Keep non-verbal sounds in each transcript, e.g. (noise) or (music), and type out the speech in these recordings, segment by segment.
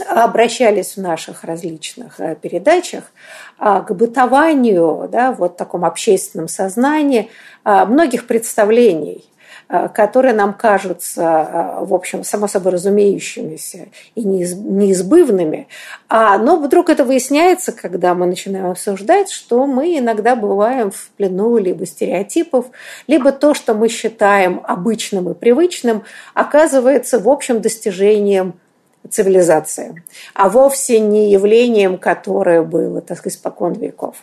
обращались в наших различных э, передачах а, к бытованию, да, вот таком общественном сознании а, многих представлений, а, которые нам кажутся, в общем, само собой разумеющимися и неизбывными. Но вдруг это выясняется, когда мы начинаем обсуждать, что мы иногда бываем в плену либо стереотипов, либо то, что мы считаем обычным и привычным, оказывается, в общем, достижением цивилизации, а вовсе не явлением, которое было, так сказать, спокон веков.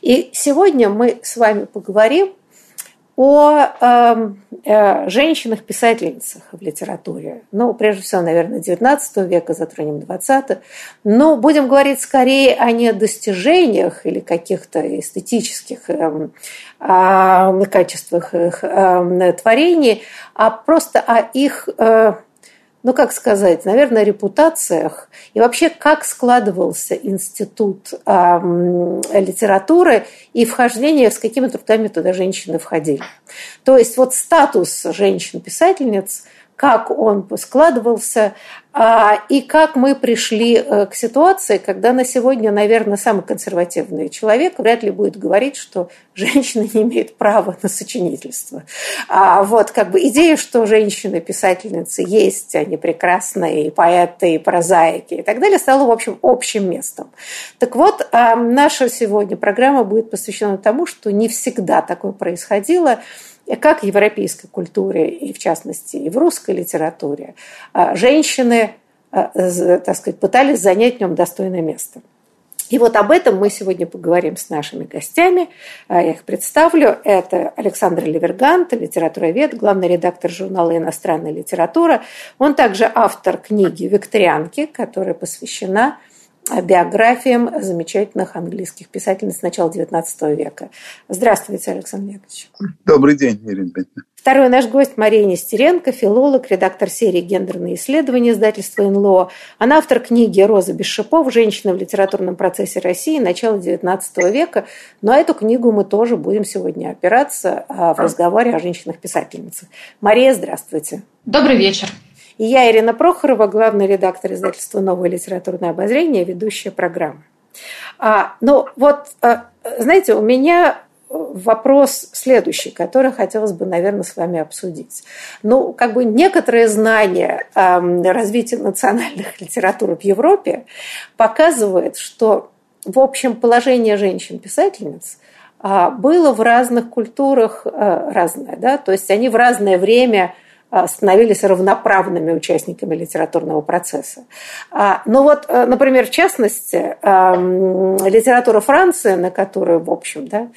И сегодня мы с вами поговорим о э, э, женщинах-писательницах в литературе. Ну, прежде всего, наверное, XIX века, затронем XX. Но будем говорить скорее о не достижениях или каких-то эстетических э, э, качествах их э, творений, а просто о их э, ну, как сказать, наверное, репутациях и вообще, как складывался институт э, литературы и вхождение, с какими трудами туда женщины входили. То есть вот статус женщин-писательниц, как он складывался, а, и как мы пришли э, к ситуации, когда на сегодня, наверное, самый консервативный человек вряд ли будет говорить, что женщина не имеет права на сочинительство. А вот как бы идея, что женщины-писательницы есть, они прекрасные и поэты, и прозаики и так далее, стала, в общем, общим местом. Так вот, а, наша сегодня программа будет посвящена тому, что не всегда такое происходило, как в европейской культуре и, в частности, и в русской литературе, а, женщины, а, так сказать, пытались занять в нем достойное место. И вот об этом мы сегодня поговорим с нашими гостями. А, я их представлю. Это Александр Левергант, литературовед, главный редактор журнала «Иностранная литература». Он также автор книги «Викторианки», которая посвящена биографиям замечательных английских писательниц начала XIX века. Здравствуйте, Александр Яковлевич. Добрый день, Ирина Петровна. Второй наш гость Мария Нестеренко, филолог, редактор серии «Гендерные исследования» издательства НЛО. Она автор книги «Роза без шипов. Женщина в литературном процессе России. Начало XIX века». Но эту книгу мы тоже будем сегодня опираться а, в разговоре о женщинах-писательницах. Мария, здравствуйте. Добрый вечер. И я, Ирина Прохорова, главный редактор издательства «Новое литературное обозрение», ведущая программы. А, ну вот, а, знаете, у меня вопрос следующий, который хотелось бы, наверное, с вами обсудить. Ну, как бы некоторые знания э, развития национальных литератур в Европе показывает, что, в общем, положение женщин-писательниц э, было в разных культурах э, разное, да, то есть они в разное время становились равноправными участниками литературного процесса. А, Но ну вот, э, например, в частности, литература Франции, на которую, в общем, да,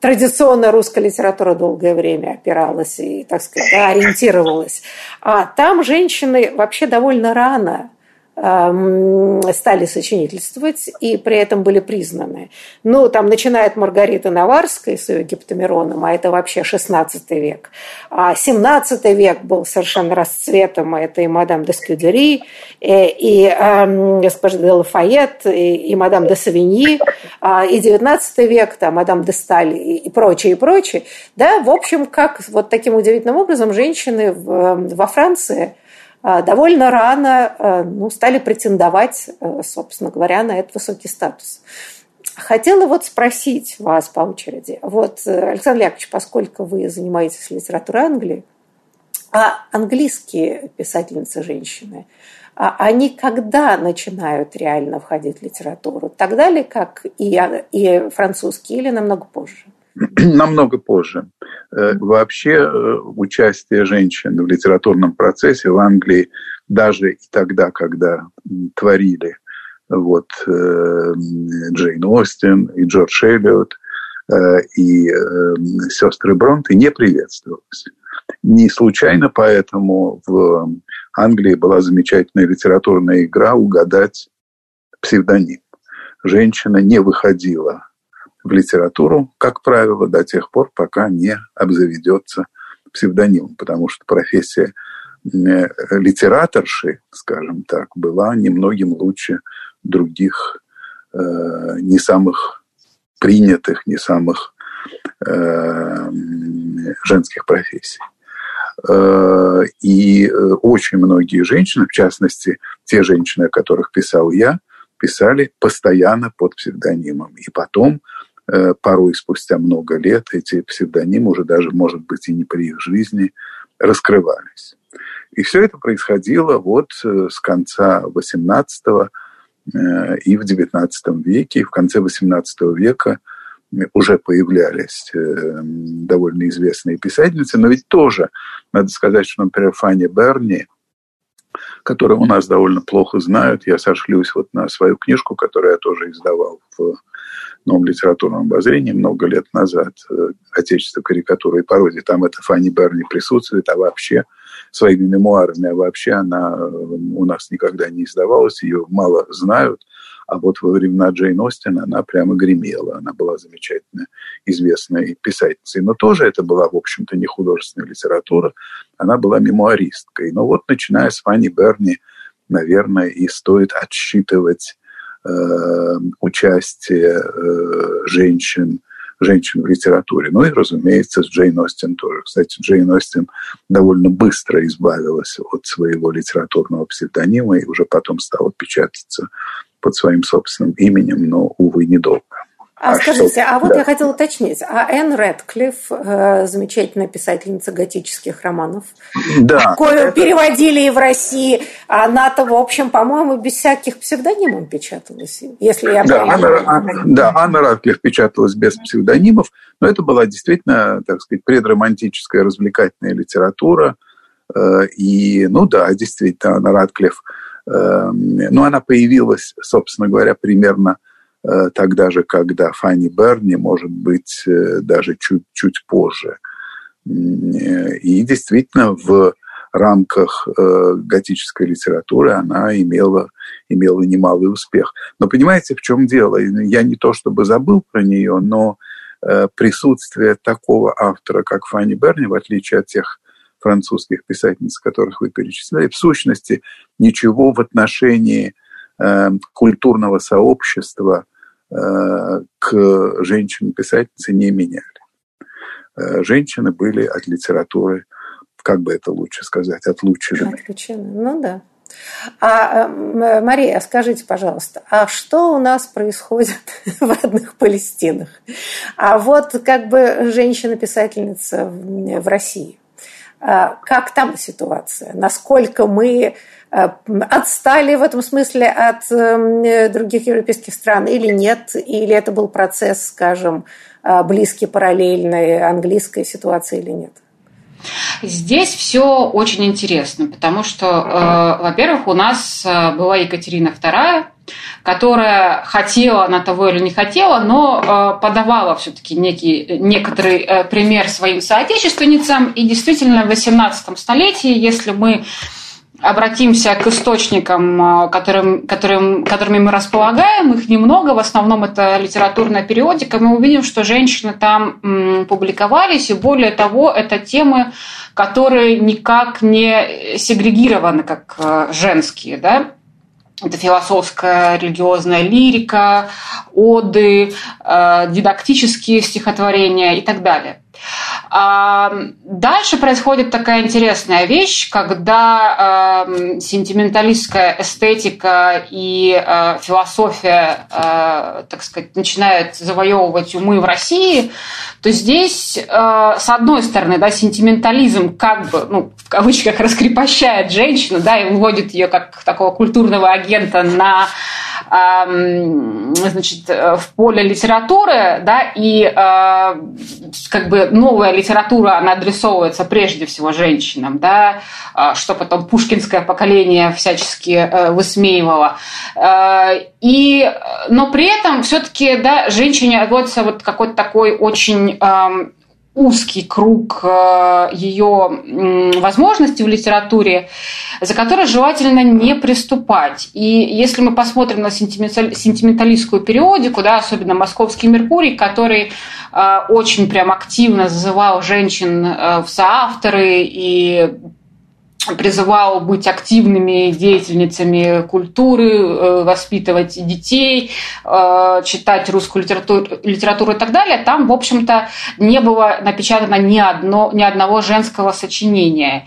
традиционная русская литература долгое время опиралась и, так сказать, ориентировалась. А там женщины вообще довольно рано стали сочинительствовать и при этом были признаны. Ну, там начинает Маргарита Наварская с ее гиптомироном, а это вообще 16 век. А 17 век был совершенно расцветом, а это и мадам де Скюдери, и, и э, госпожа де Лафайет, и, и мадам де Савиньи, а, и 19 век, там, мадам де Сталь и, и прочее, и прочее. Да, в общем, как вот таким удивительным образом женщины в, во Франции – довольно рано а, ну, стали претендовать, э, собственно говоря, на этот высокий статус. Хотела вот спросить вас по очереди. Вот, э, Александр Яковлевич, поскольку вы занимаетесь литературой Англии, а английские писательницы женщины, а они когда начинают реально входить в литературу? Тогда ли, как и, и французский, или намного позже? (clears throat) Намного позже. Э, вообще э, участие женщин в литературном процессе в Англии даже и тогда, когда творили вот, э, Джейн Остин и Джордж Эллиот и сестры Бронты, не приветствовалось. Не случайно поэтому в Англии была замечательная литературная игра «Угадать псевдоним». Женщина не выходила в литературу, как правило, до тех пор, пока не обзаведется псевдонимом, потому что профессия э, литераторши, скажем так, была немногим лучше других э, не самых принятых, не самых э, женских профессий. Э, и э, очень многие женщины, в частности, те женщины, о которых писал я, писали постоянно под псевдонимом. И потом порой спустя много лет эти псевдонимы уже даже, может быть, и не при их жизни раскрывались. И все это происходило вот э, с конца XVIII э, и в XIX веке. И в конце XVIII века уже появлялись довольно известные писательницы, но ведь тоже, надо сказать, что, например, Фанни Берни, которую у нас довольно плохо знают, я сошлюсь вот на свою книжку, которую я тоже издавал в новом литературном обозрении много лет назад э, «Отечество карикатуры и пародии». Там это Фанни Берни присутствует, а вообще своими мемуарами, а вообще она э, у нас никогда не издавалась, ее мало знают. А вот во времена Джейн Остин она прямо гремела. Она была замечательно известной писательницей. Но тоже это была, в общем-то, не художественная литература. Она была мемуаристкой. Но вот начиная с Фанни Берни, наверное, и стоит отсчитывать Э, участие э, женщин, женщин в литературе. Ну и, разумеется, с Джейн Остин тоже. Кстати, Джейн Остин довольно быстро избавилась от своего литературного псевдонима и уже потом стала печататься под своим собственным именем, но, увы, недолго. А, а скажите, что? а вот да. я хотела уточнить, а Энн Рэдклифф, э, замечательная писательница готических романов, да, кою это... переводили и в России, она-то, в общем, по-моему, без всяких псевдонимов печаталась, если я да, Анна, Анна, да, Анна Рэдклифф печаталась без псевдонимов, но это была действительно, так сказать, предромантическая развлекательная литература, э, и, ну да, действительно, Анна Рэдклифф, э, ну, она появилась, собственно говоря, примерно Э, тогда же, когда Фанни Берни, может быть, э, даже чуть-чуть позже. И действительно, в рамках э, готической литературы она имела, имела немалый успех. Но понимаете, в чем дело? Я не то чтобы забыл про нее, но присутствие такого автора, как Фанни Берни, в отличие от тех французских писательниц, которых вы перечисляли, в сущности ничего в отношении культурного сообщества к женщинам-писательнице не меняли. Э, женщины были от литературы, как бы это лучше сказать, отлучены. Отлучены, ну да. А, э, Мария, скажите, пожалуйста, а что у нас происходит (laughs) в родных Палестинах? А вот как бы женщина-писательница в России. А как там ситуация? Насколько мы Э, отстали в этом смысле от эм, других европейских стран или нет? Или это был процесс, скажем, э, близкий, параллельной английской ситуации или нет? Здесь все очень интересно, потому что, э, во-первых, у нас э, была Екатерина II, которая хотела она того или не хотела, но э, подавала все-таки некий, некоторый э, пример своим соотечественницам. И действительно в XVIII столетии, если мы обратимся к источникам, которым, которым, которыми мы располагаем, их немного, в основном это литературная периодика, мы увидим, что женщины там публиковались, и более того, это темы, которые никак не сегрегированы как женские, да, это философская религиозная лирика, оды, а, дидактические стихотворения и так далее. Дальше происходит такая интересная вещь, когда сентименталистская эстетика и философия, так сказать, начинают завоевывать умы в России, то здесь, с одной стороны, да, сентиментализм как бы, ну, в кавычках, раскрепощает женщину, да, и выводит ее как такого культурного агента на значит, в поле литературы, да, и как бы новая литература, она адресовывается прежде всего женщинам, да, что потом пушкинское поколение всячески э, высмеивало. И, но при этом все-таки, да, женщине отводится вот какой-то такой очень узкий круг э, ее возможностей в литературе, за который желательно не приступать. И если мы посмотрим на сентименталистскую периодику, да, особенно «Московский Меркурий», который э, очень прям активно зазывал женщин э, в соавторы и призывал быть активными деятельницами культуры, э, воспитывать детей, э, читать русскую литературу, литературу и так далее, там, в общем-то, не было напечатано ни, одно, ни одного женского сочинения.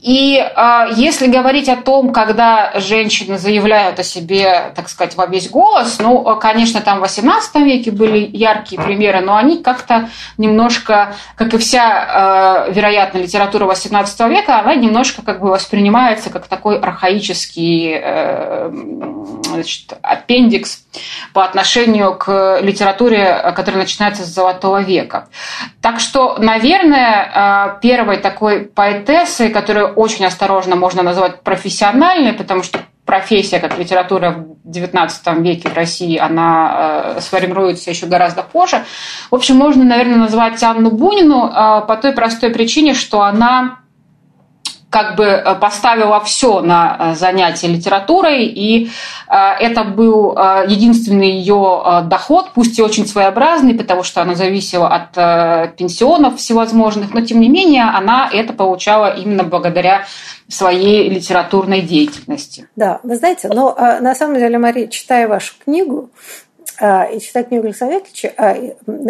И э, если говорить о том, когда женщины заявляют о себе, так сказать, во весь голос, ну, конечно, там в XVIII веке были яркие примеры, но они как-то немножко, как и вся, вероятно, литература XVIII века, она немножко как бы воспринимается как такой архаический э, значит, аппендикс по отношению к литературе, которая начинается с Золотого века. Так что, наверное, э, первой такой поэтессой, которую очень осторожно можно назвать профессиональной, потому что профессия как литература в XIX веке в России, она э, сформируется еще гораздо позже. В общем, можно, наверное, назвать Анну Бунину э, по той простой причине, что она как бы э, поставила все на э, занятие литературой, и э, это был единственный ее доход, пусть и очень своеобразный, потому что она зависела от пенсионов всевозможных, но тем не менее она это получала именно благодаря своей литературной деятельности. Да, вы знаете, но на самом деле, Мария, читая вашу книгу, и читать книгу Александра Яковлевича,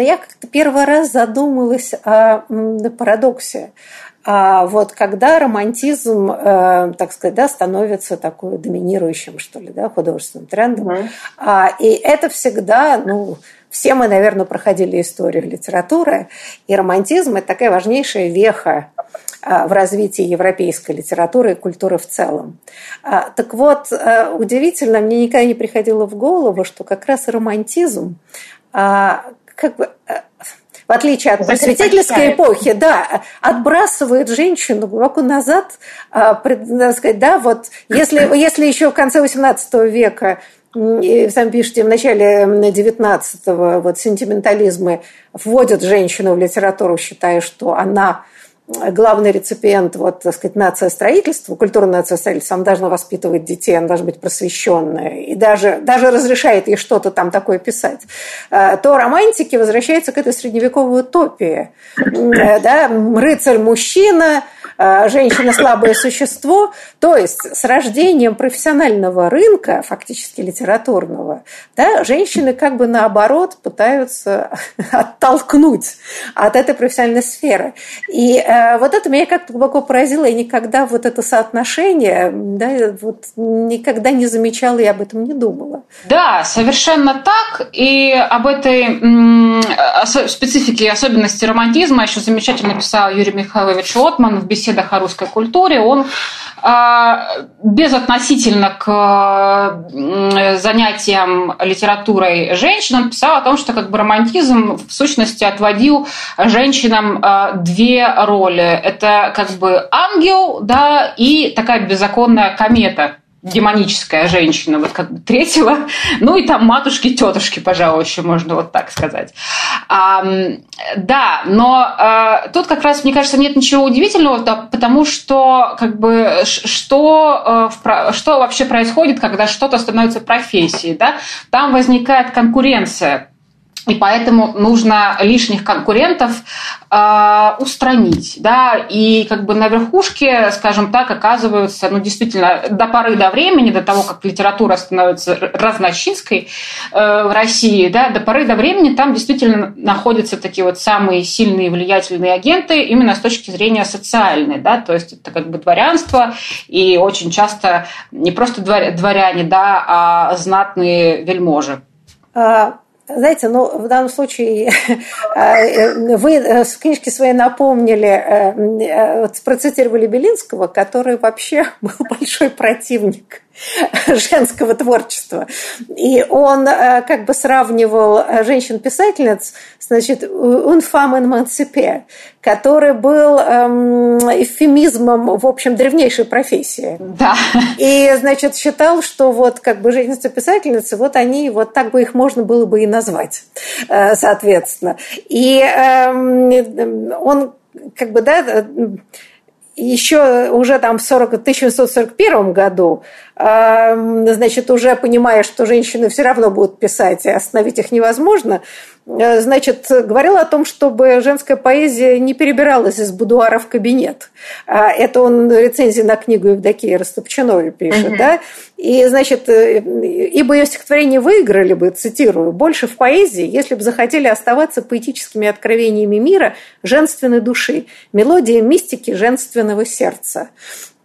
я как-то первый раз задумалась о парадоксе а вот когда романтизм, э, так сказать, да, становится такой доминирующим, что ли, да, художественным трендом, mm-hmm. а, и это всегда, ну, все мы, наверное, проходили историю литературы, и романтизм – это такая важнейшая веха а, в развитии европейской литературы и культуры в целом. А, так вот, э, удивительно, мне никогда не приходило в голову, что как раз романтизм а, как бы э, в отличие от просветительской эпохи, да, отбрасывает женщину глубоко назад, а, сказать, да, вот если, (clears throat) если еще в конце XVIII века и сам пишете, в начале 19-го вот сентиментализмы вводят женщину в литературу, считая, что она главный реципиент, вот, так сказать, нация строительства, культурная нация строительства, она должна воспитывать детей, она должна быть просвещенная, и даже, даже разрешает ей что-то там такое писать, э, то романтики возвращаются к этой средневековой утопии. Э, да? Рыцарь-мужчина, э, женщина слабое существо. То есть с рождением профессионального рынка, фактически литературного, да, женщины как бы наоборот пытаются (laughs) оттолкнуть от этой профессиональной сферы. И вот это меня как-то глубоко поразило. Я никогда вот это соотношение, да, вот никогда не замечала и об этом не думала. Да, совершенно так. И об этой специфике и особенности романтизма еще замечательно писал Юрий Михайлович Лотман в беседах о русской культуре. Он а, безотносительно к занятиям литературой женщин, он писал о том, что как бы романтизм в сущности отводил женщинам а, две роли. Это как бы ангел, да, и такая беззаконная комета демоническая женщина, вот как бы третьего, (laughs) ну и там матушки, тетушки, пожалуй, еще можно вот так сказать. А, да, но а, тут как раз, мне кажется, нет ничего удивительного, да, потому что как бы что, а, что вообще происходит, когда что-то становится профессией, да? Там возникает конкуренция и поэтому нужно лишних конкурентов э, устранить, да, и как бы на верхушке, скажем так, оказываются, ну, действительно, до поры до времени, до того, как литература становится разночинской э, в России, да, до поры до времени там действительно находятся такие вот самые сильные влиятельные агенты именно с точки зрения социальной, да, то есть это как бы дворянство, и очень часто не просто дворяне, да, а знатные вельможи. Знаете, ну, в данном случае (laughs) э, вы э, в книжке своей напомнили, э, процитировали Белинского, который вообще (laughs) был большой противник (laughs) женского творчества. И он э, как бы сравнивал э, женщин-писательниц, значит, «un femme émancipée», который был эм, эвфемизмом, в общем, древнейшей профессии. Да. И, значит, считал, что вот как бы женщины-писательницы, вот они, вот так бы их можно было бы и назвать, э, соответственно. И эм, он как бы, да, еще уже там в 40, 1941 году значит, уже понимая, что женщины все равно будут писать, и остановить их невозможно, значит, говорил о том, чтобы женская поэзия не перебиралась из будуара в кабинет. А это он рецензии на книгу Евдокии Растопчиновой пишет, угу. да? И, значит, э, ибо ее стихотворения выиграли бы, цитирую, больше в поэзии, если бы захотели оставаться поэтическими откровениями мира женственной души, мелодией мистики женственного сердца.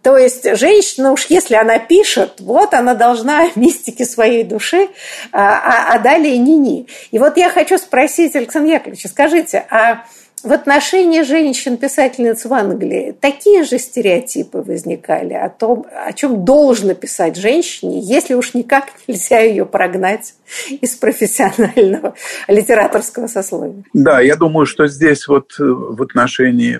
То есть женщина уж если она пишет, вот она должна мистики своей души, а, а, а далее ни-ни. И вот я хочу спросить Александра Яковлевича, скажите, а в отношении женщин-писательниц в Англии такие же стереотипы возникали о том, о чем должно писать женщине, если уж никак нельзя ее прогнать из профессионального литераторского сословия. Да, я думаю, что здесь вот в отношении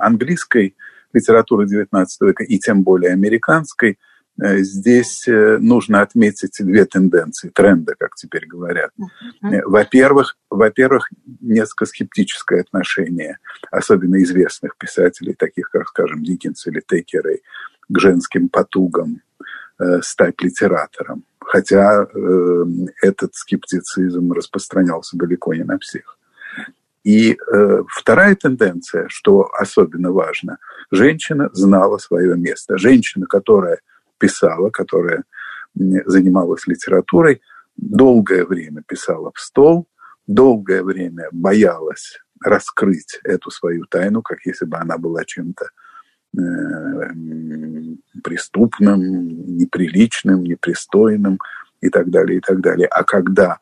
английской литературы XIX века и тем более американской, э, здесь э, нужно отметить две тенденции, тренды, как теперь говорят. Uh-huh. Во-первых, во-первых, несколько скептическое отношение, особенно известных писателей, таких как, скажем, Диккенс или Текерей, к женским потугам э, стать литератором. Хотя э, этот скептицизм распространялся далеко не на всех. И э, вторая тенденция, что особенно важно, женщина знала свое место. Женщина, которая писала, которая занималась литературой, долгое время писала в стол, долгое время боялась раскрыть эту свою тайну, как если бы она была чем-то э, преступным, неприличным, непристойным и так далее, и так далее. А когда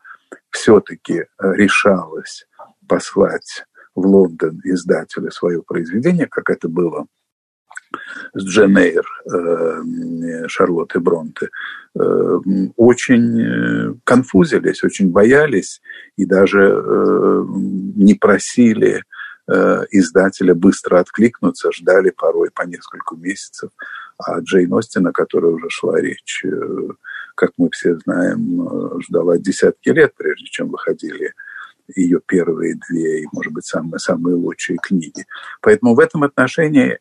все-таки решалась послать в Лондон издателю свое произведение, как это было с Джен Эйр, э, Шарлотты Бронте, э, очень э, конфузились, очень боялись и даже не просили издателя быстро откликнуться, ждали порой по несколько месяцев. А Джейн Остин, о которой уже шла речь, как мы все знаем, ждала десятки лет, прежде чем выходили ее первые две и, может быть, самые, самые лучшие книги. Поэтому в этом отношении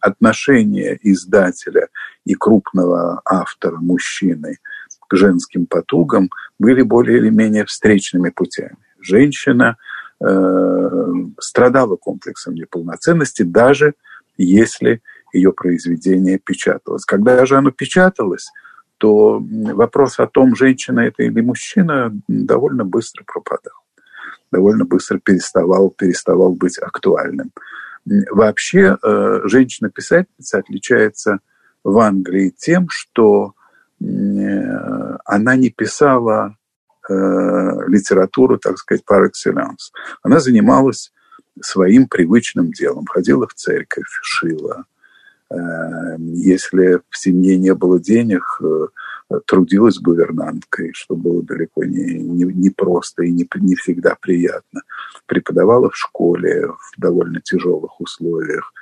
отношение издателя и крупного автора, мужчины, к женским потугам были более или менее встречными путями. Женщина э, страдала комплексом неполноценности, даже если ее произведение печаталось. Когда же оно печаталось, то вопрос о том, женщина это или мужчина, довольно быстро пропадал довольно быстро переставал, переставал быть актуальным. Вообще э, женщина-писательница отличается в Англии тем, что э, она не писала э, литературу, так сказать, par excellence. Она занималась своим привычным делом, ходила в церковь, шила. Если в семье не было денег, трудилась гувернанткой, что было далеко не, не, не просто и не, не всегда приятно. Преподавала в школе в довольно тяжелых условиях,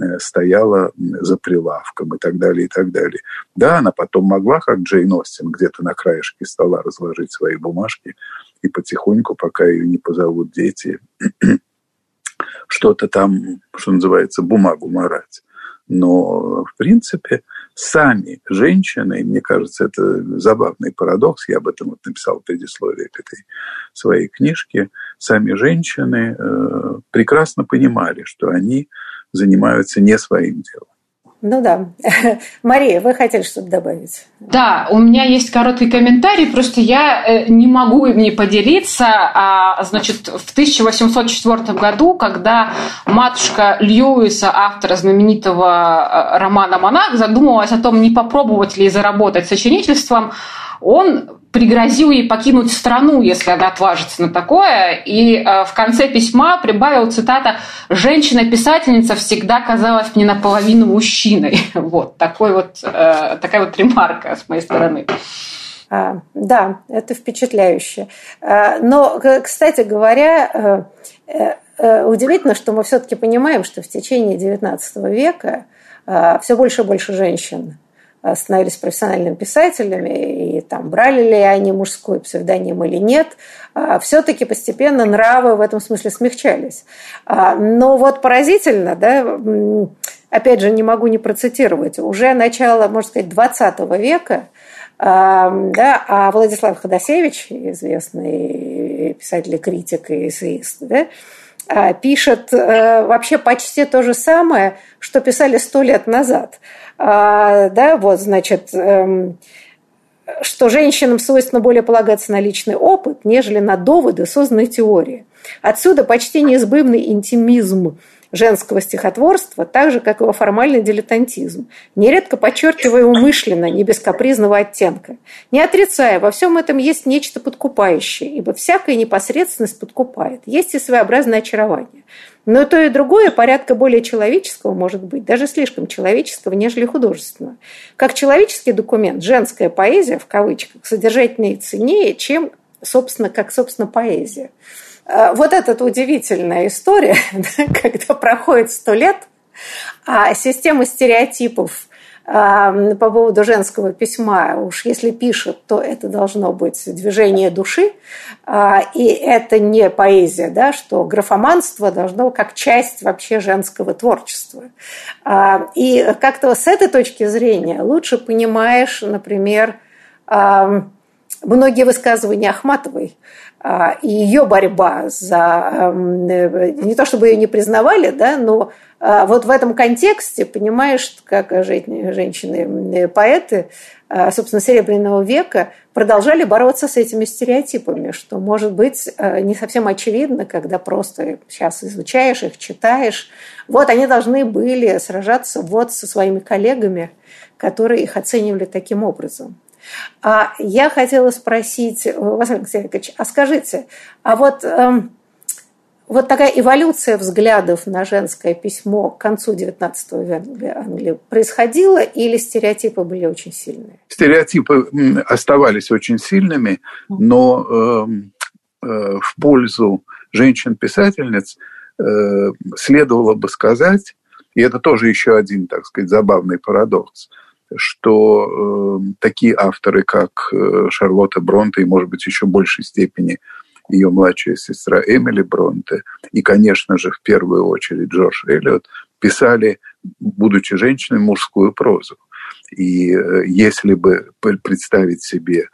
э, стояла за прилавком и так далее, и так далее. Да, она потом могла, как Джейн Остин, где-то на краешке стола разложить свои бумажки и потихоньку, пока ее не позовут дети, (clears throat) что-то там, что называется, бумагу марать. Но, в принципе, сами женщины, мне кажется, это забавный парадокс, я об этом вот написал в предисловии к этой своей книжке, сами женщины э, прекрасно понимали, что они занимаются не своим делом. Ну да. (laughs) Мария, вы хотели что-то добавить? Да, у меня есть короткий комментарий, просто я э, не могу им не поделиться. А, значит, в 1804 году, когда матушка Льюиса, автора знаменитого э, романа «Монах», задумывалась о том, не попробовать ли заработать сочинительством, он пригрозил ей покинуть страну, если она отважится на такое. И э, в конце письма прибавил цитата «Женщина-писательница всегда казалась мне наполовину мужчиной». (laughs) Вот, такой вот, э, такая вот ремарка с моей стороны. А, да, это впечатляюще. А, но, кстати говоря, э, удивительно, что мы все-таки понимаем, что в течение XIX века все больше и больше женщин становились профессиональными писателями, и там брали ли они мужской псевдоним или нет, а, все-таки постепенно нравы в этом смысле смягчались. А, но вот поразительно, да, опять же, не могу не процитировать, уже начало, можно сказать, 20 века а, да, а Владислав Ходосевич, известный писатель, критик и эссеист, да, пишет э, вообще почти то же самое, что писали сто лет назад – а, да, вот, значит, эм, что женщинам свойственно более полагаться на личный опыт, нежели на доводы созданной теории. Отсюда почти неизбывный интимизм женского стихотворства, так же, как его формальный дилетантизм, нередко подчеркивая умышленно, не без капризного оттенка. Не отрицая, во всем этом есть нечто подкупающее, ибо всякая непосредственность подкупает. Есть и своеобразное очарование. Но то и другое порядка более человеческого может быть, даже слишком человеческого, нежели художественного. Как человеческий документ, женская поэзия, в кавычках, содержательнее и ценнее, чем, собственно, как, собственно, поэзия. А, вот эта удивительная история, (laughs) когда проходит сто лет, а система стереотипов по поводу женского письма, уж если пишет, то это должно быть движение души, а, и это не поэзия, да, что графоманство должно как часть вообще женского творчества. А, и как-то с этой точки зрения лучше понимаешь, например, многие высказывания Ахматовой, а, и ее борьба за э, не то чтобы ее не признавали, да, но а, вот в этом контексте, понимаешь, как женщины-поэты, а, собственно, Серебряного века продолжали бороться с этими стереотипами, что, может быть, не совсем очевидно, когда просто сейчас изучаешь их, читаешь. Вот они должны были сражаться вот со своими коллегами, которые их оценивали таким образом. А я хотела спросить, Василий Алексеевич, а скажите, а вот, эм, вот такая эволюция взглядов на женское письмо к концу XIX века Англии происходила или стереотипы были очень сильные? Стереотипы оставались очень сильными, но эм, э, в пользу женщин-писательниц э, следовало бы сказать, и это тоже еще один, так сказать, забавный парадокс – что э, такие авторы, как э, Шарлотта Бронте и, может быть, еще в большей степени ее младшая сестра Эмили Бронте и, конечно же, в первую очередь Джордж Эллиот, писали, будучи женщиной, мужскую прозу. И э, если бы представить себе,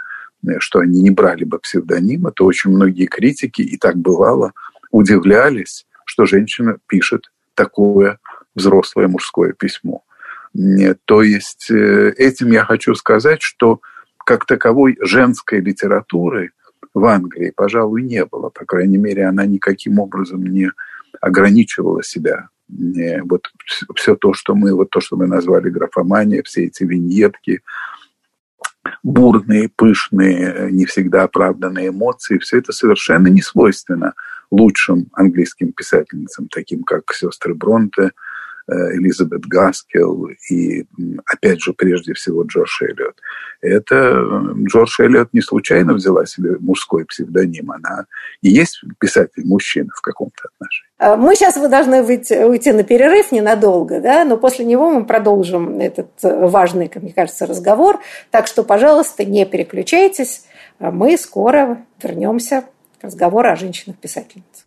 э, что они не брали бы псевдонимы, то очень многие критики, и так бывало, удивлялись, что женщина пишет такое взрослое мужское письмо. То есть э, этим я хочу сказать, что как таковой женской литературы в Англии, пожалуй, не было. По крайней мере, она никаким образом не ограничивала себя. Вот все то, что мы, вот то, что мы назвали графомания, все эти виньетки, бурные, пышные, не всегда оправданные эмоции, все это совершенно не свойственно лучшим английским писательницам, таким как сестры Бронте, Э, Элизабет Гаскел и, опять же, прежде всего Джордж Эллиот. Это Джордж Эллиот не случайно взяла себе мужской псевдоним. Она и есть писатель-мужчина в каком-то отношении. А мы сейчас вы должны выйти, уйти на перерыв ненадолго, да, но после него мы продолжим этот важный, как мне кажется, разговор. Так что, пожалуйста, не переключайтесь. Мы скоро вернемся к разговору о женщинах-писательницах.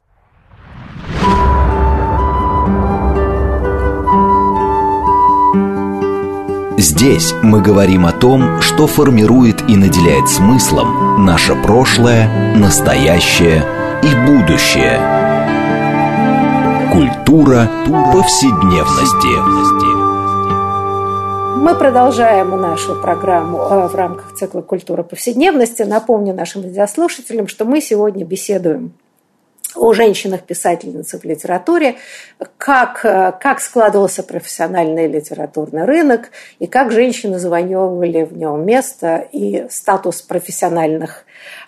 Здесь мы говорим о том, что формирует и наделяет смыслом наше прошлое, настоящее и будущее. Культура повседневности. Мы продолжаем нашу программу э, в рамках цикла «Культура повседневности». Напомню нашим радиослушателям, что мы сегодня беседуем о женщинах-писательницах в литературе, как, э, как складывался профессиональный литературный рынок и как женщины завоевывали в нем место и статус профессиональных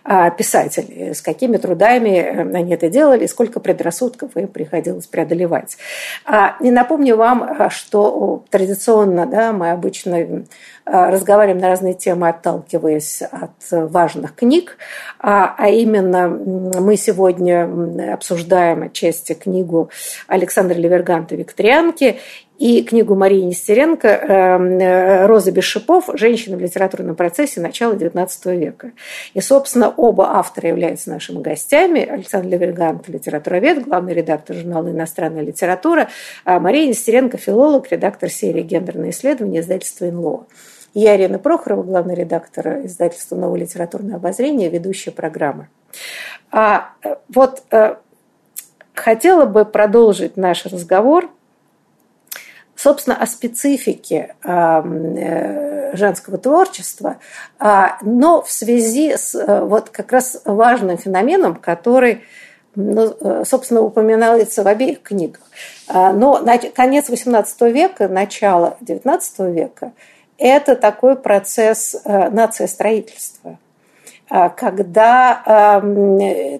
а, писателей, с какими трудами э, они это делали, сколько предрассудков им приходилось преодолевать. А, и напомню вам, а, что традиционно да, мы обычно разговариваем на разные темы, отталкиваясь от важных книг, а именно мы сегодня обсуждаем отчасти книгу Александра Леверганта «Викторианки», и книгу Марии Нестеренко эм, э, «Роза без шипов. Женщины в литературном процессе. Начала XIX века». И, собственно, оба автора являются нашими гостями. Александр Левергант – литературовед, главный редактор журнала «Иностранная литература», а Мария Нестеренко – филолог, редактор серии «Гендерные исследования» издательства «НЛО». Я Ирина Прохорова, главный редактор издательства «Новое литературное обозрение», ведущая программы. А э, вот э, хотела бы продолжить наш разговор – собственно, о специфике э, женского творчества, а, но в связи с э, вот как раз важным феноменом, который ну, э, собственно, упоминается в обеих книгах. А, но конец XVIII века, начало XIX века – это такой процесс нациостроительства а, когда,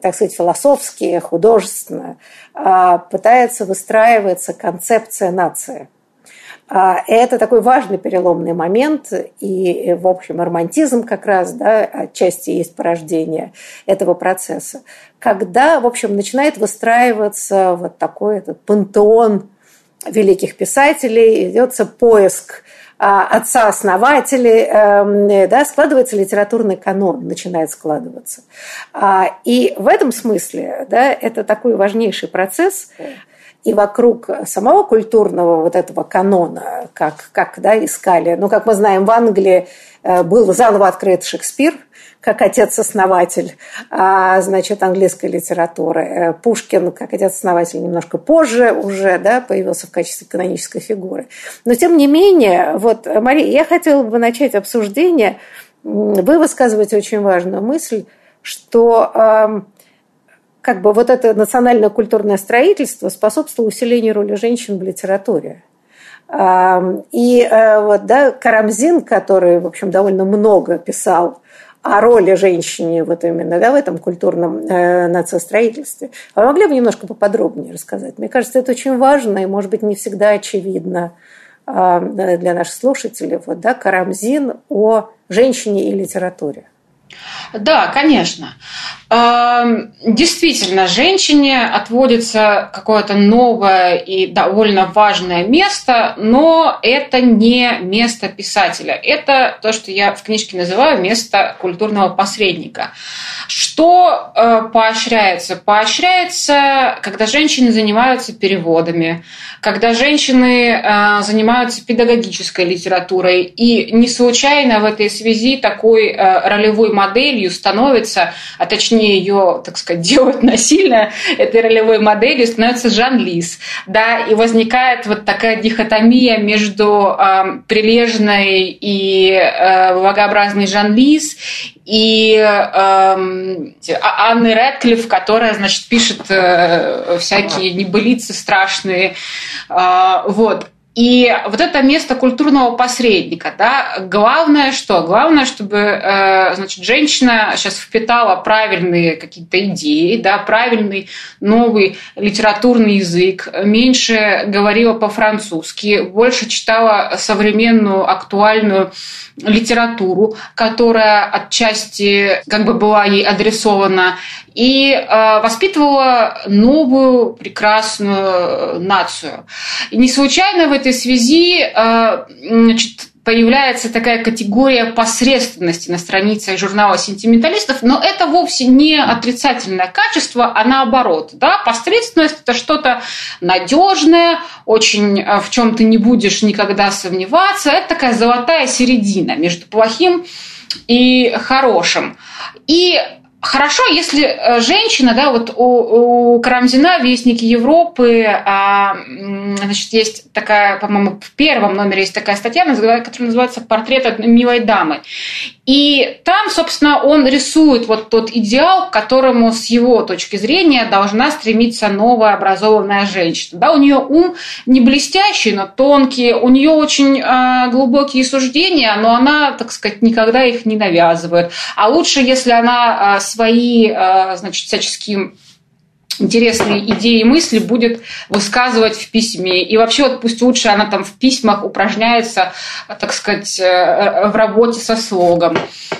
так сказать, философски, художественно пытается выстраиваться концепция нации – это такой важный переломный момент, и, в общем, романтизм как раз, да, отчасти есть порождение этого процесса, когда, в общем, начинает выстраиваться вот такой этот пантеон великих писателей, идется поиск а, отца-основателей, эм, да, складывается литературный канон, начинает складываться. А, и в этом смысле да, это такой важнейший процесс – и вокруг самого культурного вот этого канона, как, как да, искали. Ну, как мы знаем, в Англии э, был заново открыт Шекспир, как отец-основатель, а, значит, английской литературы. Э, Пушкин, как отец-основатель, немножко позже уже да, появился в качестве канонической фигуры. Но, тем не менее, вот, Мария, я хотела бы начать обсуждение. Вы высказываете очень важную мысль, что как бы вот это национальное культурное строительство способствовало усилению роли женщин в литературе. И э, вот, да, Карамзин, который, в общем, довольно много писал о роли женщины вот именно да, в этом культурном э, нациостроительстве. А вы могли бы немножко поподробнее рассказать? Мне кажется, это очень важно и, может быть, не всегда очевидно э, для наших слушателей. Вот, да, Карамзин о женщине и литературе. Да, конечно. Эм, действительно, женщине отводится какое-то новое и довольно важное место, но это не место писателя. Это то, что я в книжке называю место культурного посредника. Что э, поощряется? Поощряется, когда женщины занимаются переводами, когда женщины э, занимаются педагогической литературой. И не случайно в этой связи такой э, ролевой моделью становится, а точнее ее, так сказать, (laughs) делают насильно, этой ролевой моделью становится Жан Лис. Да, и возникает вот такая дихотомия между э, прилежной и э, благообразной Жан Лис и эм, а, Анны Рэдклифф, которая, значит, пишет э, всякие небылицы страшные. Э, вот. И вот это место культурного посредника, да, главное что? Главное, чтобы, э, значит, женщина сейчас впитала правильные какие-то идеи, да, правильный новый литературный язык, меньше говорила по-французски, больше читала современную, актуальную литературу, которая отчасти как бы была ей адресована, и э, воспитывала новую прекрасную нацию. И не случайно в этой связи э, значит, появляется такая категория посредственности на странице журнала «Сентименталистов», но это вовсе не отрицательное качество, а наоборот. Да? Посредственность – это что-то надежное, очень э, в чем ты не будешь никогда сомневаться. Это такая золотая середина между плохим и хорошим. И Хорошо, если э, женщина, да, вот у, у Карамзина, Вестники Европы, а, значит, есть такая, по-моему, в первом номере есть такая статья, которая называется «Портрет одной милой дамы». И там, собственно, он рисует вот тот идеал, к которому с его точки зрения должна стремиться новая образованная женщина. Да, у нее ум не блестящий, но тонкий, у нее очень э, глубокие суждения, но она, так сказать, никогда их не навязывает. А лучше, если она э, свои, э, значит, всяческие интересные идеи и мысли будет высказывать в письме. И вообще вот пусть лучше она там в письмах упражняется, так сказать, э, в работе со слогом.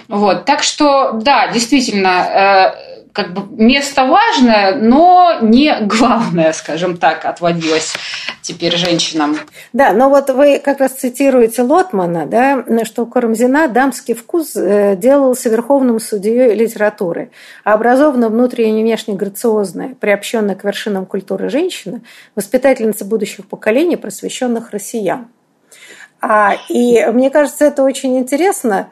Вот. Так что, да, действительно, э, как бы место важное, но не главное, скажем так, отводилось теперь женщинам. Да, но вот вы как раз цитируете Лотмана, да, что у Карамзина дамский вкус э, делался верховным судьей литературы, а образованная внутренне и внешне грациозная, приобщенная к вершинам культуры женщина, воспитательница будущих поколений просвещенных россиян. А, и мне кажется, это очень интересно.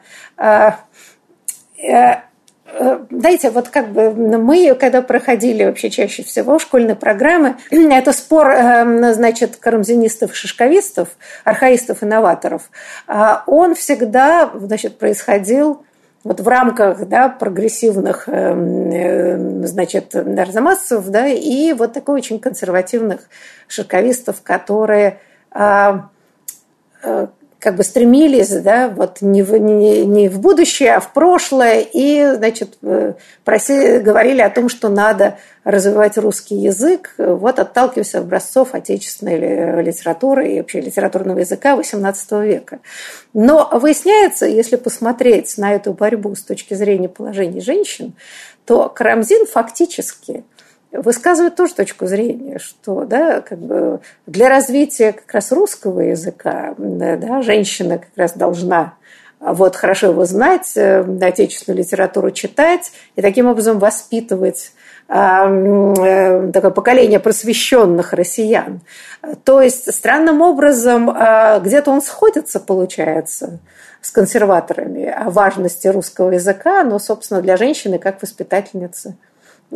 Э, Э, знаете, вот как бы мы, когда проходили вообще чаще всего школьные программы, (clears throat) это спор, э, значит, карамзинистов шишковистов, архаистов и новаторов, а он всегда, значит, происходил вот в рамках да, прогрессивных э, значит, арзамасцев да, и вот такой очень консервативных шишковистов, которые а, как бы стремились, да, вот не в, не, не в будущее, а в прошлое, и, значит, э, просили, говорили о том, что надо развивать русский язык, вот отталкиваясь от образцов отечественной литературы и вообще литературного языка XVIII века. Но выясняется, если посмотреть на эту борьбу с точки зрения положения женщин, то Карамзин фактически высказывает тоже точку зрения, что да, как бы для развития как раз русского языка да, женщина как раз должна вот хорошо его знать, э, отечественную литературу читать и таким образом воспитывать э, такое поколение просвещенных россиян. То есть странным образом а, где-то он сходится, получается, с консерваторами о важности русского языка, но, собственно, для женщины как воспитательницы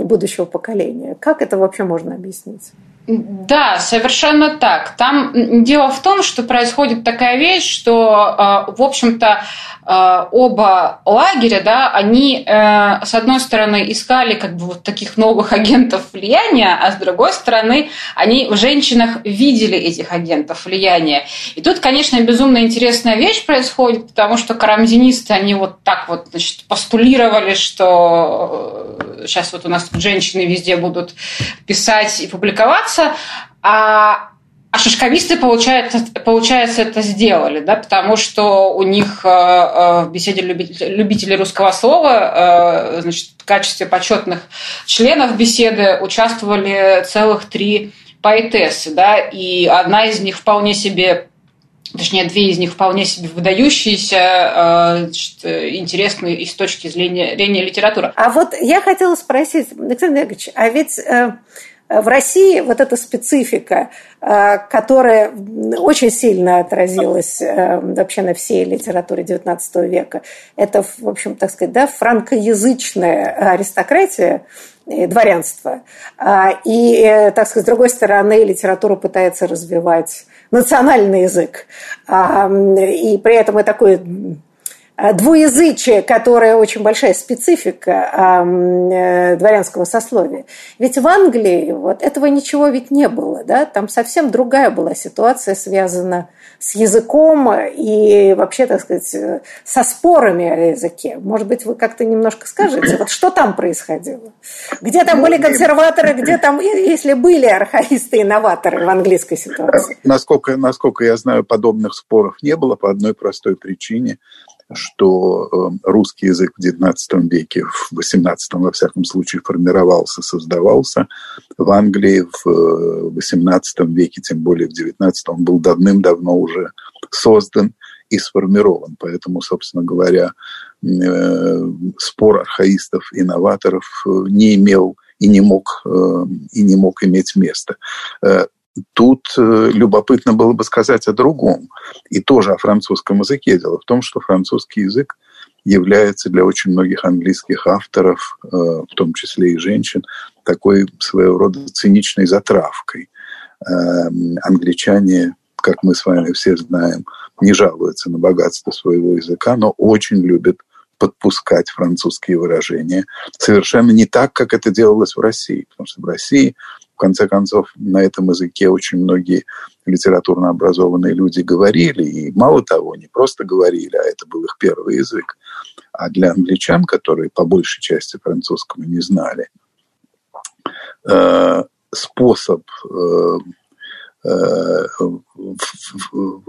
будущего поколения. Как это вообще можно объяснить? Да, совершенно так. Там дело в том, что происходит такая вещь, что, э, в общем-то, э, оба лагеря, да, они, э, с одной стороны, искали как бы вот таких новых агентов влияния, а с другой стороны, они в женщинах видели этих агентов влияния. И тут, конечно, безумно интересная вещь происходит, потому что карамзинисты, они вот так вот, значит, постулировали, что сейчас вот у нас женщины везде будут писать и публиковаться, заниматься, а а шишковисты, получается, получается, это сделали, да, потому что у них э, э, в беседе любителей русского слова э, значит, в качестве почетных членов беседы участвовали целых три поэтессы, да, и одна из них вполне себе точнее, две из них вполне себе выдающиеся, значит, интересные и с точки зрения, литературы. А вот я хотела спросить, Александр Яковлевич, а ведь в России вот эта специфика, э, которая очень сильно отразилась э, вообще на всей литературе XIX века, это, в общем, так сказать, да, франкоязычная аристократия, дворянство. А, и, э, так сказать, с другой стороны, литература пытается развивать национальный язык. А, и при этом и такой двуязычие, которое очень большая специфика э, дворянского сословия. Ведь в Англии вот этого ничего ведь не было, да? там совсем другая была ситуация, связана с языком и вообще, так сказать, со спорами о языке. Может быть, вы как-то немножко скажете, вот что там происходило? Где там были консерваторы, где там, если были архаисты и новаторы в английской ситуации? Насколько, насколько я знаю, подобных споров не было по одной простой причине – что эм, русский язык в XIX веке, в XVIII во всяком случае, формировался, создавался. В Англии в XVIII э, веке, тем более в XIX, он был давным-давно уже создан. и сформирован. Поэтому, собственно говоря, э, спор архаистов и новаторов э, не имел и не мог, э, и не мог иметь места. Тут любопытно было бы сказать о другом, и тоже о французском языке. Дело в том, что французский язык является для очень многих английских авторов, в том числе и женщин, такой своего рода циничной затравкой. Англичане, как мы с вами все знаем, не жалуются на богатство своего языка, но очень любят подпускать французские выражения. Совершенно не так, как это делалось в России. Потому что в России, конце концов, на этом языке очень многие литературно образованные люди говорили. И мало того, не просто говорили, а это был их первый язык. А для англичан, которые по большей части французского не знали, э, способ э, Э,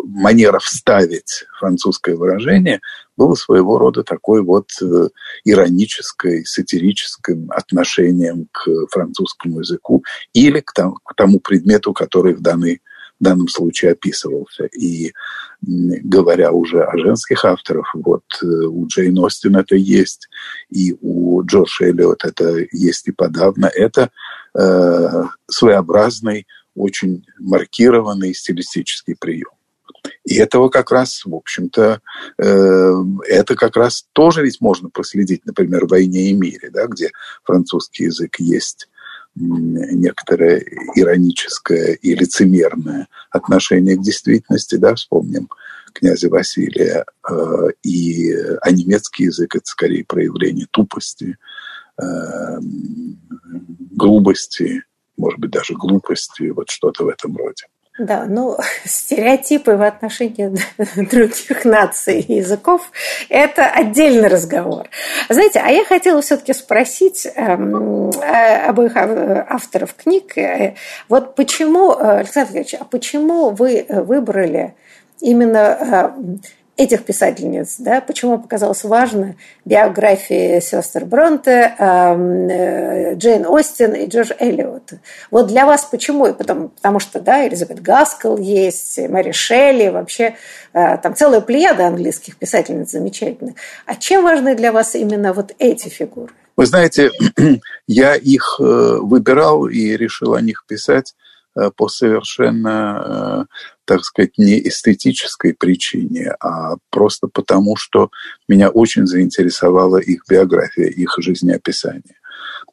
манера вставить французское выражение было своего рода такой вот э, иронической, сатирическим отношением к французскому языку или к тому, предмету, который в, данный, в данном случае описывался. И говоря уже о женских авторах, вот э, у Джейн Остин это есть, и у Джордж Эллиот это есть и подавно. Это э, своеобразный очень маркированный стилистический прием. И этого как раз, в общем-то, э, это как раз тоже ведь можно проследить, например, в «Войне и мире», да, где французский язык есть некоторое ироническое и лицемерное отношение к действительности, да, вспомним князя Василия, э, и, а немецкий язык – это скорее проявление тупости, э, грубости, может быть, даже глупости, вот что-то в этом роде. Да, ну, (laughs) стереотипы в отношении (laughs) других наций и языков – это отдельный разговор. Знаете, а я хотела все-таки спросить эм, э, обоих авторов книг, э, вот почему, э, Александр Ильич, а почему вы выбрали именно э, этих писательниц, да, почему показалось важно биографии сестер Бронте, э, Джейн Остин и Джордж Эллиот. Вот для вас почему? И потому, потому что, да, Элизабет Гаскел есть, Мэри Шелли, вообще э, там целая плеяда английских писательниц замечательных. А чем важны для вас именно вот эти фигуры? Вы знаете, (clears throat) я их э, выбирал и решил о них писать по совершенно так сказать, не эстетической причине, а просто потому, что меня очень заинтересовала их биография, их жизнеописание.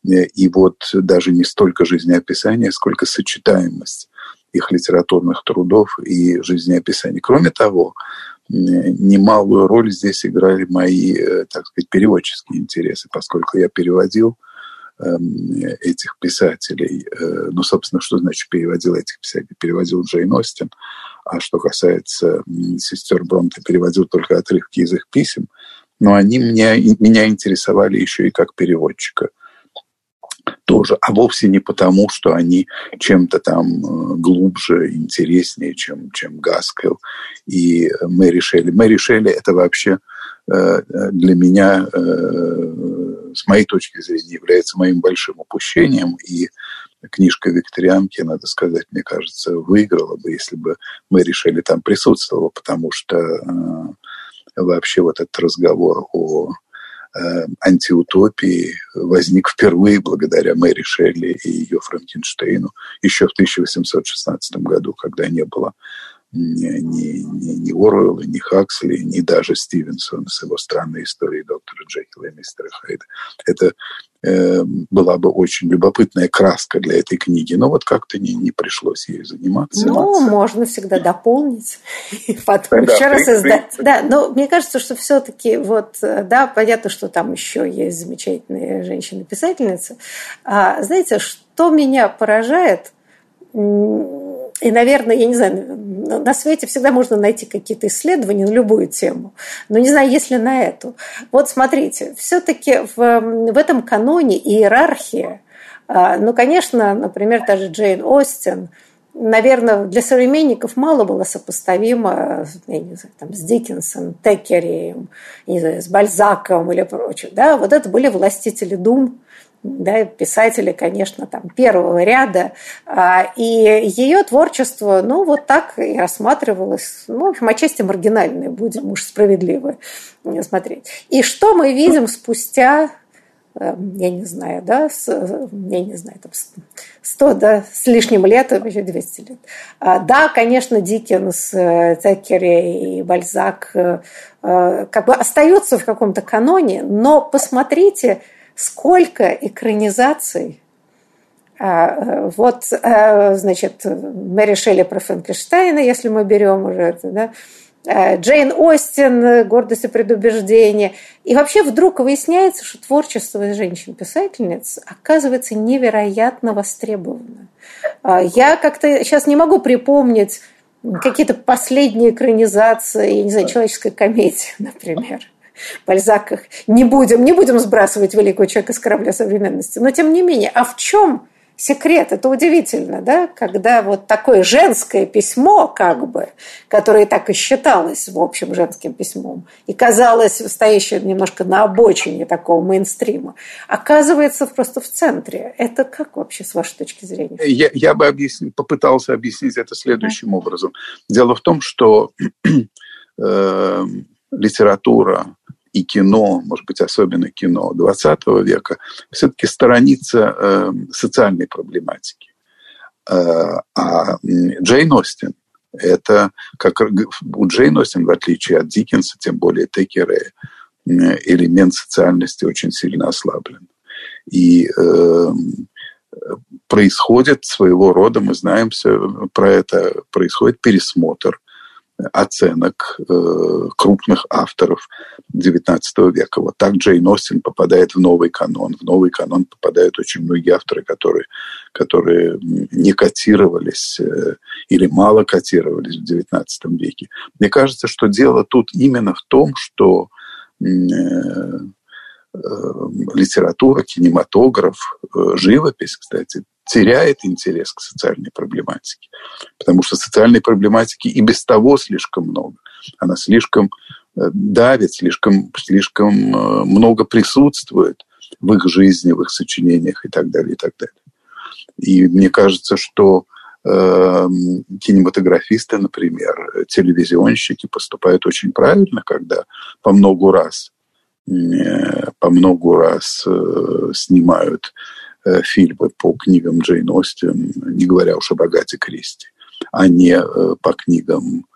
И вот даже не столько жизнеописание, сколько сочетаемость их литературных трудов и жизнеописаний. Кроме того, немалую роль здесь играли мои, э, так сказать, переводческие интересы, поскольку я переводил этих писателей. Э, ну, собственно, что значит переводил этих писателей? Переводил Джейн Остин, а что касается сестер Бронте, переводил только отрывки из их писем. Но они меня, меня интересовали еще и как переводчика тоже, а вовсе не потому, что они чем-то там э, глубже, интереснее, чем, чем Гаскел и Мэри Шелли. Мэри Шелли – это вообще э, для меня, с моей точки зрения, является моим большим упущением, и книжка викторианки, надо сказать, мне кажется, выиграла бы, если бы мы решили там присутствовала, потому что э, вообще вот этот разговор о э, антиутопии возник впервые благодаря Мэри Шелли и ее Франкенштейну еще в 1816 году, когда не было ни, ни, ни, ни Оруэлла, ни Хаксли, ни даже Стивенсона с его странной историей доктора Джекила и мистера Хайда. Это э, была бы очень любопытная краска для этой книги, но вот как-то не, не пришлось ей заниматься. Ну, можно всегда дополнить и потом да, еще раз издать. Да, но мне кажется, что все-таки вот, да, понятно, что там еще есть замечательные женщины-писательницы. А, знаете, что меня поражает, и, наверное, я не знаю, на свете всегда можно найти какие-то исследования на любую тему. Но не знаю, есть ли на эту. Вот смотрите, все-таки в, в этом каноне иерархия, а, ну, конечно, например, даже Джейн Остин, наверное, для современников мало было сопоставимо я не знаю, там, с Диккенсом, Теккерием, с Бальзаком или прочим. Да? Вот это были властители дум, да, писатели, конечно, там первого ряда, а, и ее творчество, ну, вот так и рассматривалось, ну, в общем, отчасти маргинальное, будем уж справедливо смотреть. И что мы видим спустя Эм, я не знаю, да, с, я не знаю, там 100 да, с лишним лет, вообще 200 лет. Да, конечно, Диккенс, э, Теккери и Бальзак э, э, как бы остаются в каком-то каноне, но посмотрите, сколько экранизаций а, вот, значит, Мэри Шелли про Франкенштейна, если мы берем уже это, да, Э, Джейн Остин «Гордость и предубеждение». И вообще вдруг выясняется, что творчество женщин-писательниц оказывается невероятно востребовано. А, я как-то сейчас не могу припомнить какие-то последние экранизации, я не знаю, человеческой комедии, (laughs) например. Бальзаках. Не будем, не будем сбрасывать великого человека с корабля современности. Но тем не менее, а в чем секрет. Это удивительно, да, когда вот такое женское письмо, как бы, которое так и считалось, в общем, женским письмом, и казалось стоящее немножко на обочине такого мейнстрима, оказывается просто в центре. Это как вообще с вашей точки зрения? Я, я бы объяснил, попытался объяснить это следующим да. образом. Дело в том, что (clears throat) э, литература и кино, может быть, особенно кино 20 века, все-таки сторонится э, социальной проблематики. Э, а Джейн Остин – это, как у Джейн Остин, в отличие от Диккенса, тем более Текера, элемент социальности очень сильно ослаблен. И э, происходит своего рода, мы знаем все про это, происходит пересмотр оценок э, крупных авторов XIX века. Вот так Джейн Остин попадает в новый канон. В новый канон попадают очень многие авторы, которые, которые не котировались э, или мало котировались в XIX веке. Мне кажется, что дело тут именно в том, что э, э, литература, кинематограф, э, живопись, кстати, теряет интерес к социальной проблематике. Потому что социальной проблематики и без того слишком много. Она слишком э, давит, слишком, слишком э, много присутствует в их жизни, в их сочинениях и так далее, и так далее. И мне кажется, что э, кинематографисты, например, телевизионщики поступают очень правильно, когда по многу раз, э, по многу раз э, снимают Э, фильмы по книгам Джейн Остин, не говоря уж об Агате Кристи, а не э, по книгам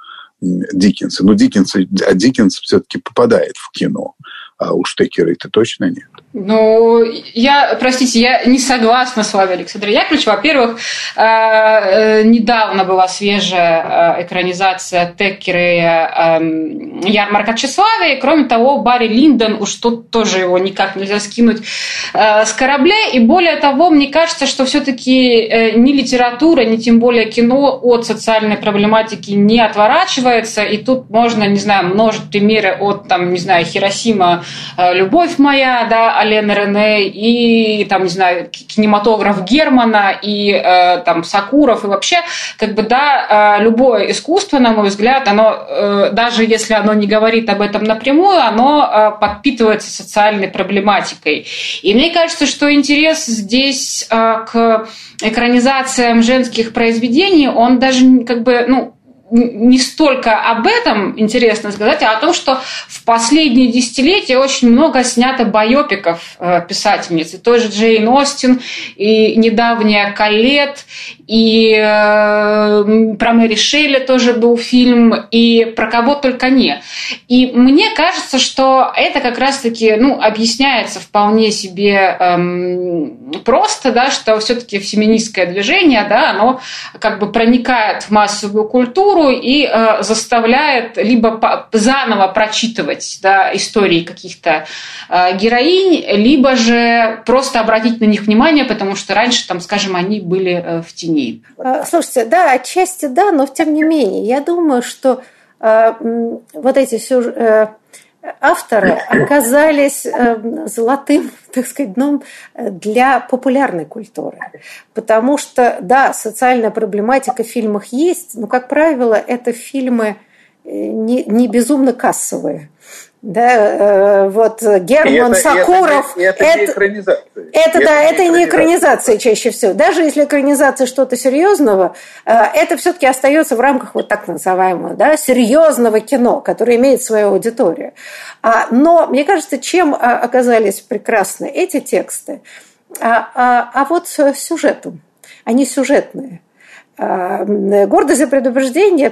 Диккенса. Но Диккенс, а Диккенс все-таки попадает в кино, а уж Текера-то точно нет. Ну, я, простите, я не согласна с вами, Александр Яковлевич. Во-первых, э, э, недавно была свежая э, экранизация Теккера эм, «Ярмарка тщеславия». Кроме того, Барри Линдон, уж тут тоже его никак нельзя скинуть с корабля. И более того, мне кажется, что все-таки ни литература, ни тем более кино от социальной проблематики не отворачивается. И тут можно, не знаю, множить примеры от, там, не знаю, Хиросима «Любовь моя», да, Алена Рене, и, там, не знаю, кинематограф Германа, и э, там Сакуров, и вообще, как бы, да, э, любое искусство, на мой взгляд, оно, э, даже если оно не говорит об этом напрямую, оно э, подпитывается социальной проблематикой. И мне кажется, что интерес здесь э, к экранизациям женских произведений, он даже как бы, ну, не столько об этом интересно сказать, а о том, что в последние десятилетия очень много снято байопиков э, писательниц. И той же Джейн Остин, и недавняя Калет, и э, про Мэри Шелли тоже был фильм, и про кого только не. И мне кажется, что это как раз-таки ну, объясняется вполне себе эм, просто, да, что все-таки феминистское движение, да, оно как бы проникает в массовую культуру, культуру и э, заставляет либо заново прочитывать да, истории каких-то э, героинь, либо же просто обратить на них внимание, потому что раньше, там, скажем, они были э, в тени. Э, слушайте, да, отчасти да, но тем не менее, я думаю, что э, вот эти сюж... э, авторы оказались э, золотым, (laughs) так сказать, дном для популярной культуры. Потому что, да, социальная проблематика в фильмах есть, но, как правило, это фильмы не, не безумно кассовые. Да, э, вот Герман это, Сакуров. Это, это, это не экранизация. Это, это, да, это не экранизация чаще всего. Даже если экранизация что-то серьезного, э, это все-таки остается в рамках вот так называемого да, серьезного кино, которое имеет свою аудиторию. А, но мне кажется, чем а, оказались прекрасны эти тексты, а, а, а вот сюжетом. Они сюжетные. А, гордость за предупреждение,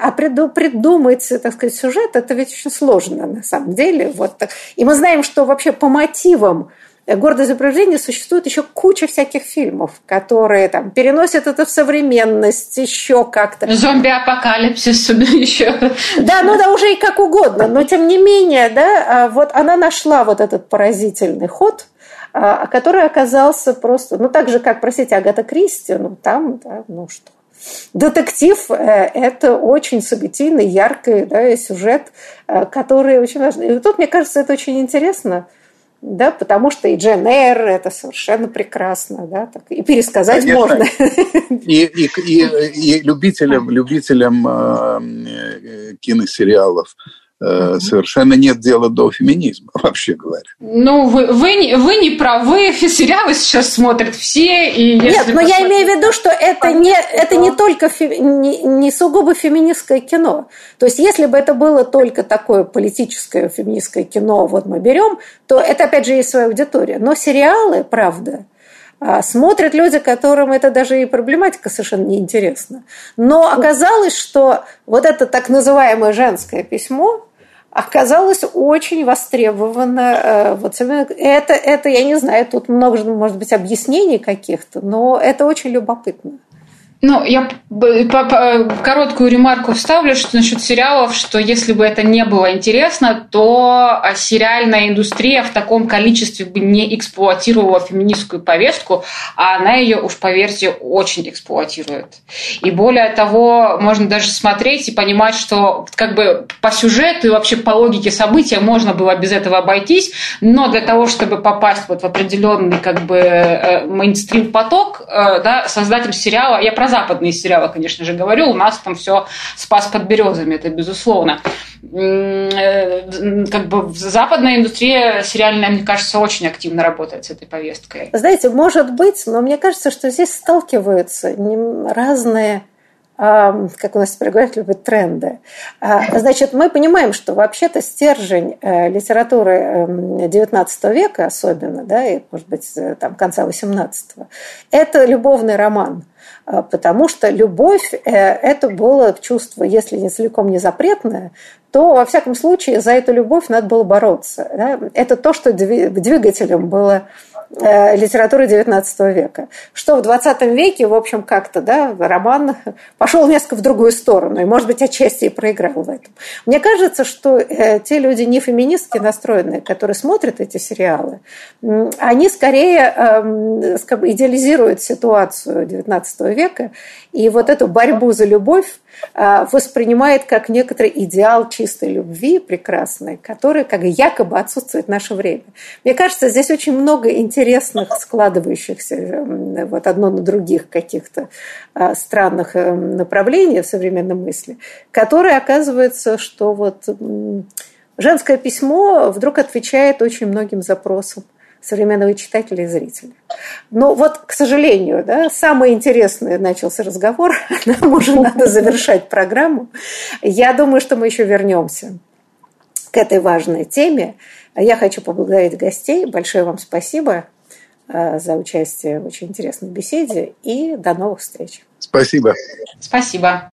а придумать, так сказать, сюжет, это ведь очень сложно на самом деле. Вот. И мы знаем, что вообще по мотивам гордость за предупреждение существует еще куча всяких фильмов, которые там переносят это в современность, еще как-то. Зомби-апокалипсис (laughs) еще. Да, ну да, уже и как угодно, но тем не менее, да, а вот она нашла вот этот поразительный ход – который оказался просто, ну так же, как, простите, Агата Кристи, ну там, да, ну что. Детектив э, – это очень событийный, яркий да, сюжет, э, который очень важен. И тут, мне кажется, это очень интересно, да, потому что и Джен Эйр – это совершенно прекрасно, да, так, и пересказать Конечно. можно. И, и, и, и любителям, любителям э, киносериалов – Э, совершенно нет дела до феминизма, (laughs) вообще говоря. Ну, вы, вы, вы не правы, сериалы сейчас смотрят все. И нет, но я имею в виду, что это не, это не только фе, не, не сугубо феминистское кино. То есть, если бы это было только такое политическое феминистское кино, вот мы берем, то это, опять же, есть своя аудитория. Но сериалы, правда, а, смотрят люди, которым это даже и проблематика совершенно неинтересна. Но оказалось, что вот это так называемое женское письмо, оказалось очень востребовано. Э, вот это, это, я не знаю, тут много, может быть, объяснений каких-то, но это очень любопытно. Ну, я короткую ремарку вставлю что насчет сериалов, что если бы это не было интересно, то а, сериальная индустрия в таком количестве бы не эксплуатировала феминистскую повестку, а она ее, уж поверьте, очень эксплуатирует. И более того, можно даже смотреть и понимать, что как бы по сюжету и вообще по логике события можно было без этого обойтись, но для того, чтобы попасть вот в определенный как бы э, мейнстрим поток, э, да, создатель сериала, я про западные сериалы, конечно же, говорю, у нас там все спас под березами, это безусловно. Э, как бы западная индустрия сериальная, мне кажется, очень активно работает с этой повесткой. Знаете, может быть, но мне кажется, что здесь сталкиваются разные как у нас теперь говорят, любят тренды. А, значит, мы понимаем, что вообще-то стержень э, литературы XIX эм, века особенно, да, и, может быть, э, там, конца XVIII, это любовный роман. А, потому что любовь э, – это было чувство, если не целиком не запретное, то, во всяком случае, за эту любовь надо было бороться. Да? Это то, что двигателем было литературы XIX века. Что в XX веке, в общем, как-то, да, роман (laughs) пошел несколько в другую сторону, и, может быть, отчасти и проиграл в этом. Мне кажется, что э, те люди не феминистски настроенные, которые смотрят эти сериалы, они скорее э, идеализируют ситуацию XIX века и вот эту борьбу за любовь воспринимает как некоторый идеал чистой любви прекрасной, который как якобы отсутствует в наше время. Мне кажется, здесь очень много интересных складывающихся вот одно на других каких-то а, странных направлений в современной мысли, которые оказывается, что вот женское письмо вдруг отвечает очень многим запросам современного читателя и зрителя. Но вот, к сожалению, да, самый интересный начался разговор, (laughs) нам уже надо завершать программу. Я думаю, что мы еще вернемся к этой важной теме. Я хочу поблагодарить гостей. Большое вам спасибо э, за участие в очень интересной беседе и до новых встреч. Спасибо. Спасибо.